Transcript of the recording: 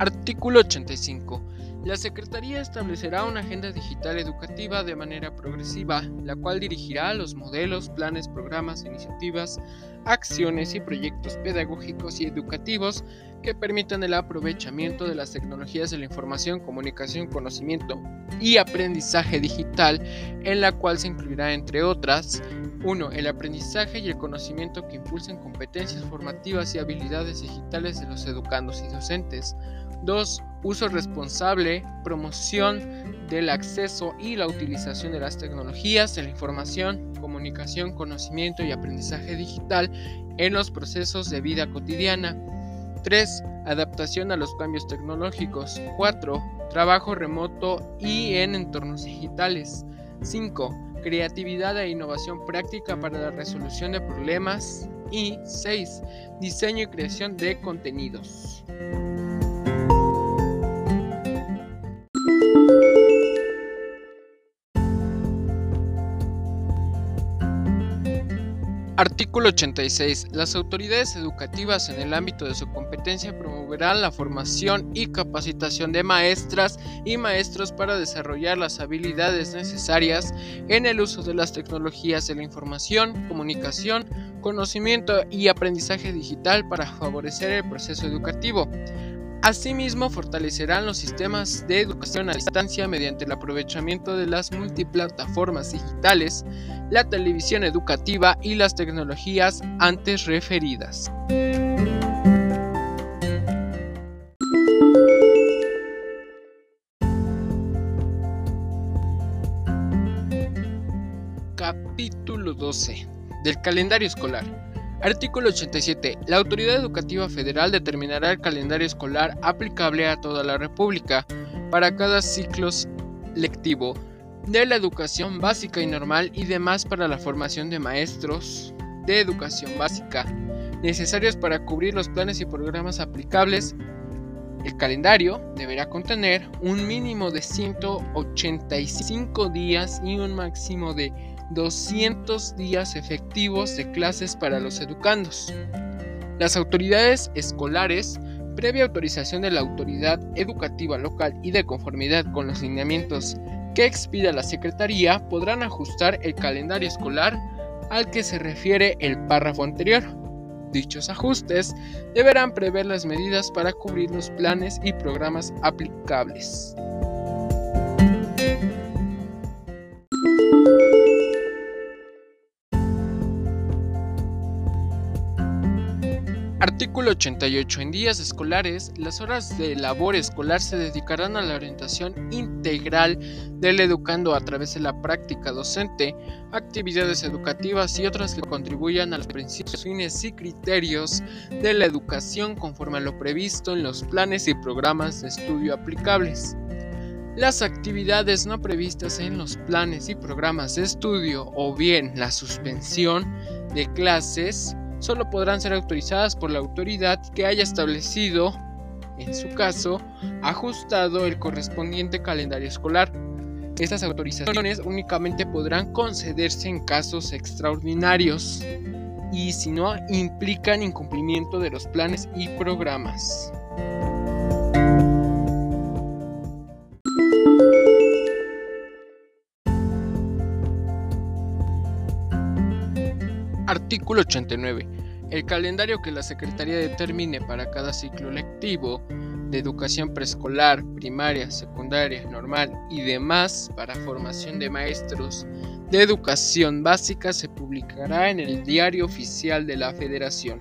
Artículo 85. La Secretaría establecerá una agenda digital educativa de manera progresiva, la cual dirigirá los modelos, planes, programas, iniciativas, acciones y proyectos pedagógicos y educativos que permitan el aprovechamiento de las tecnologías de la información, comunicación, conocimiento y aprendizaje digital, en la cual se incluirá, entre otras, 1. El aprendizaje y el conocimiento que impulsen competencias formativas y habilidades digitales de los educandos y docentes. 2. Uso responsable, promoción del acceso y la utilización de las tecnologías de la información, comunicación, conocimiento y aprendizaje digital en los procesos de vida cotidiana. 3. Adaptación a los cambios tecnológicos. 4. Trabajo remoto y en entornos digitales. 5. Creatividad e innovación práctica para la resolución de problemas. Y 6. Diseño y creación de contenidos. Artículo 86. Las autoridades educativas en el ámbito de su competencia promoverán la formación y capacitación de maestras y maestros para desarrollar las habilidades necesarias en el uso de las tecnologías de la información, comunicación, conocimiento y aprendizaje digital para favorecer el proceso educativo. Asimismo, fortalecerán los sistemas de educación a distancia mediante el aprovechamiento de las multiplataformas digitales, la televisión educativa y las tecnologías antes referidas. Capítulo 12 del calendario escolar. Artículo 87. La Autoridad Educativa Federal determinará el calendario escolar aplicable a toda la República para cada ciclo lectivo de la educación básica y normal y demás para la formación de maestros de educación básica necesarios para cubrir los planes y programas aplicables. El calendario deberá contener un mínimo de 185 días y un máximo de 200 días efectivos de clases para los educandos. Las autoridades escolares, previa autorización de la autoridad educativa local y de conformidad con los lineamientos que expida la Secretaría, podrán ajustar el calendario escolar al que se refiere el párrafo anterior. Dichos ajustes deberán prever las medidas para cubrir los planes y programas aplicables. Artículo 88. En días escolares, las horas de labor escolar se dedicarán a la orientación integral del educando a través de la práctica docente, actividades educativas y otras que contribuyan a los principios, fines y criterios de la educación conforme a lo previsto en los planes y programas de estudio aplicables. Las actividades no previstas en los planes y programas de estudio o bien la suspensión de clases solo podrán ser autorizadas por la autoridad que haya establecido, en su caso, ajustado el correspondiente calendario escolar. Estas autorizaciones únicamente podrán concederse en casos extraordinarios y si no implican incumplimiento de los planes y programas. Artículo 89. El calendario que la Secretaría determine para cada ciclo lectivo de educación preescolar, primaria, secundaria, normal y demás para formación de maestros de educación básica se publicará en el Diario Oficial de la Federación.